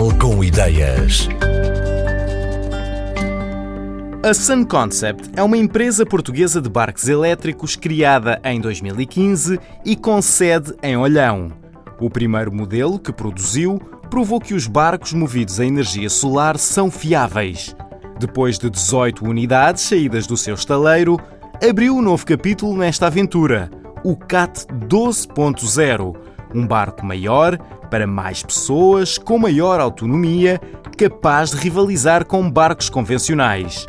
Portugal com ideias. A Sun Concept é uma empresa portuguesa de barcos elétricos criada em 2015 e com sede em Olhão. O primeiro modelo que produziu provou que os barcos movidos a energia solar são fiáveis. Depois de 18 unidades saídas do seu estaleiro, abriu um novo capítulo nesta aventura, o CAT 12.0, um barco maior, para mais pessoas, com maior autonomia, capaz de rivalizar com barcos convencionais.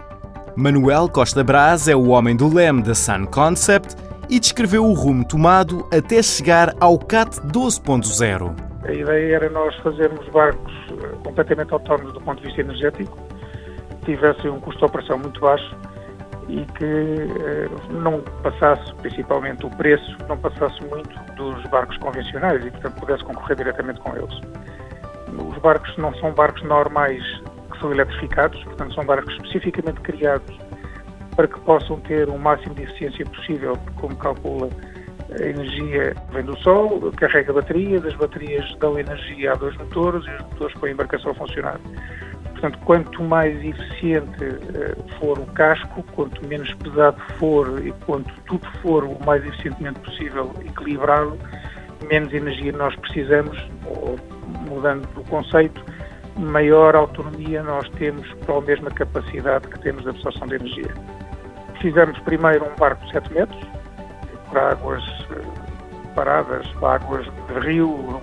Manuel Costa Braz é o homem do leme da Sun Concept e descreveu o rumo tomado até chegar ao CAT 12.0. A ideia era nós fazermos barcos eh, completamente autónomos do ponto de vista energético, tivessem um custo de operação muito baixo e que eh, não passasse, principalmente o preço, não passasse muito dos barcos convencionais e, portanto, pudesse concorrer diretamente com eles. Os barcos não são barcos normais são eletrificados, portanto são barcos especificamente criados para que possam ter o máximo de eficiência possível, como calcula a energia vem do sol, carrega baterias, as baterias dão energia a dois motores e os motores põem a embarcação a funcionar. Portanto, quanto mais eficiente eh, for o casco, quanto menos pesado for e quanto tudo for o mais eficientemente possível equilibrado, menos energia nós precisamos, ou mudando o conceito, maior autonomia nós temos para a mesma capacidade que temos de absorção de energia. Fizemos primeiro um barco de 7 metros, para águas eh, paradas, para águas de rio,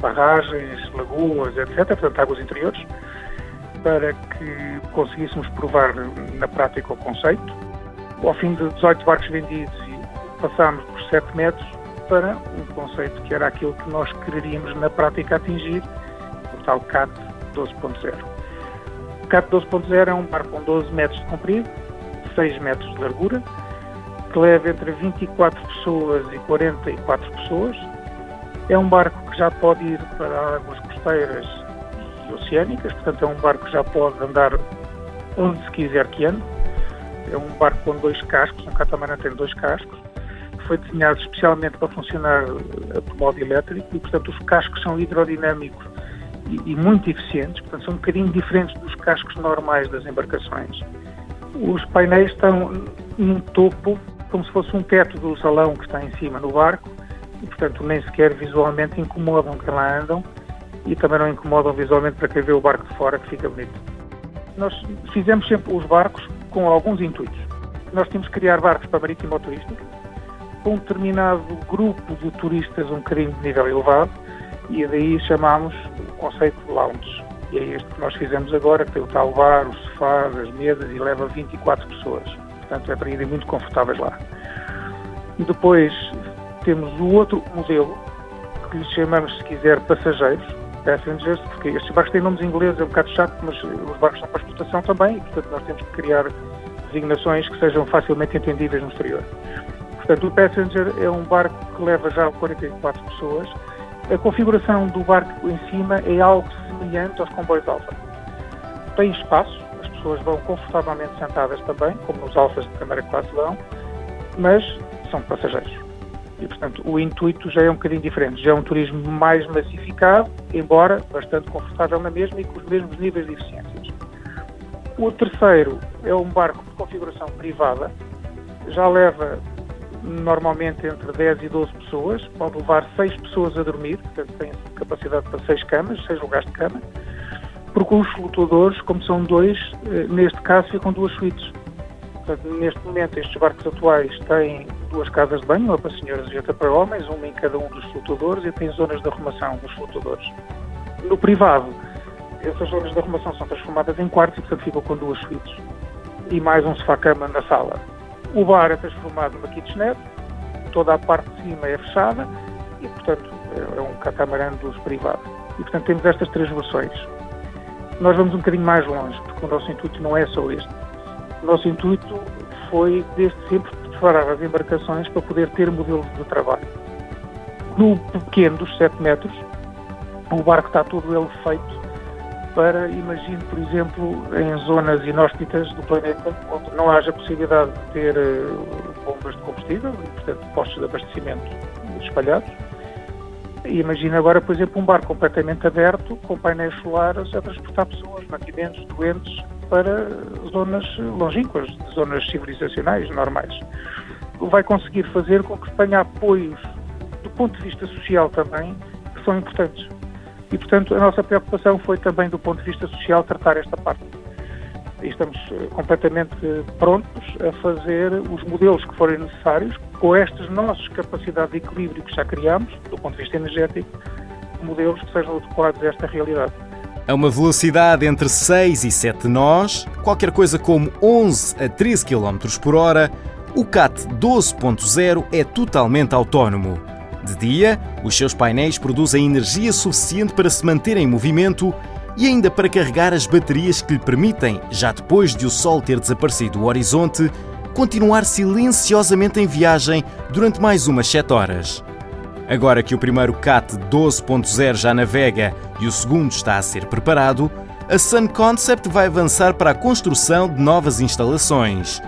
barragens, lagoas, etc., portanto águas interiores, para que conseguíssemos provar na prática o conceito. Ao fim de 18 barcos vendidos, passámos dos 7 metros para um conceito que era aquilo que nós quereríamos na prática atingir, tal CAT 12.0. O CAT 12.0 é um barco com 12 metros de comprido, 6 metros de largura, que leva entre 24 pessoas e 44 pessoas. É um barco que já pode ir para águas costeiras e oceânicas, portanto é um barco que já pode andar onde se quiser que ande. É um barco com dois cascos, um catamarã tem dois cascos, foi desenhado especialmente para funcionar a modo elétrico e, portanto, os cascos são hidrodinâmicos e, e muito eficientes, portanto são um bocadinho diferentes dos cascos normais das embarcações. Os painéis estão num topo, como se fosse um teto do salão que está em cima no barco, e portanto nem sequer visualmente incomodam quem lá andam e também não incomodam visualmente para quem vê o barco de fora, que fica bonito. Nós fizemos sempre os barcos com alguns intuitos. Nós tínhamos que criar barcos para marítimo turístico, com um determinado grupo de turistas um bocadinho de nível elevado, e daí chamámos o conceito de lounge. E é este que nós fizemos agora, que tem o tal bar, o sofá, as mesas e leva 24 pessoas. Portanto, é para irem muito confortáveis lá. E depois temos o outro modelo, que lhe chamamos, se quiser, passageiros, passengers, porque estes barcos têm nomes inglês, é um bocado chato, mas os barcos são para exportação também, e portanto nós temos que criar designações que sejam facilmente entendíveis no exterior. Portanto, o Passenger é um barco que leva já 44 pessoas, a configuração do barco em cima é algo semelhante aos comboios alfa. Tem espaço, as pessoas vão confortavelmente sentadas também, como nos alfas de primeira classe vão, mas são passageiros. E, portanto, o intuito já é um bocadinho diferente. Já é um turismo mais massificado, embora bastante confortável na mesma e com os mesmos níveis de eficiências. O terceiro é um barco de configuração privada, já leva normalmente entre 10 e 12 pessoas, pode levar 6 pessoas a dormir, portanto tem capacidade para 6 camas, 6 lugares de cama, porque os flutuadores, como são dois, eh, neste caso ficam duas suítes. Portanto, neste momento estes barcos atuais têm duas casas de banho, uma para senhoras e outra para homens, uma em cada um dos flutuadores e tem zonas de arrumação dos flutuadores. No privado, essas zonas de arrumação são transformadas em quartos e portanto ficam com duas suítes e mais um sofá-cama na sala. O bar é transformado numa kitchenette, toda a parte de cima é fechada e, portanto, é um catamarã dos privados. E, portanto, temos estas três versões. Nós vamos um bocadinho mais longe, porque o nosso intuito não é só este. O nosso intuito foi, desde sempre, preparar as embarcações para poder ter modelos de trabalho. No pequeno dos 7 metros, o barco está todo ele feito para, imagine, por exemplo, em zonas inóspitas do planeta, onde não haja possibilidade de ter eh, bombas de combustível portanto, postos de abastecimento espalhados. E imagina agora, por exemplo, um barco completamente aberto, com painéis solares, a transportar pessoas, mantimentos, doentes, para zonas longínquas, zonas civilizacionais normais. Vai conseguir fazer com que tenha apoios, do ponto de vista social também, que são importantes. E, portanto, a nossa preocupação foi também, do ponto de vista social, tratar esta parte. E estamos eh, completamente prontos a fazer os modelos que forem necessários, com estas nossas capacidades de equilíbrio que já criamos, do ponto de vista energético, modelos que sejam adequados a esta realidade. A uma velocidade entre 6 e 7 nós, qualquer coisa como 11 a 13 km por hora, o CAT 12.0 é totalmente autónomo. De dia, os seus painéis produzem energia suficiente para se manter em movimento e ainda para carregar as baterias que lhe permitem, já depois de o Sol ter desaparecido do horizonte, continuar silenciosamente em viagem durante mais umas 7 horas. Agora que o primeiro CAT 12.0 já navega e o segundo está a ser preparado, a Sun Concept vai avançar para a construção de novas instalações.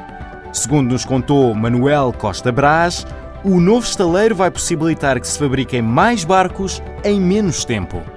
Segundo nos contou Manuel Costa Brás, o novo estaleiro vai possibilitar que se fabriquem mais barcos em menos tempo.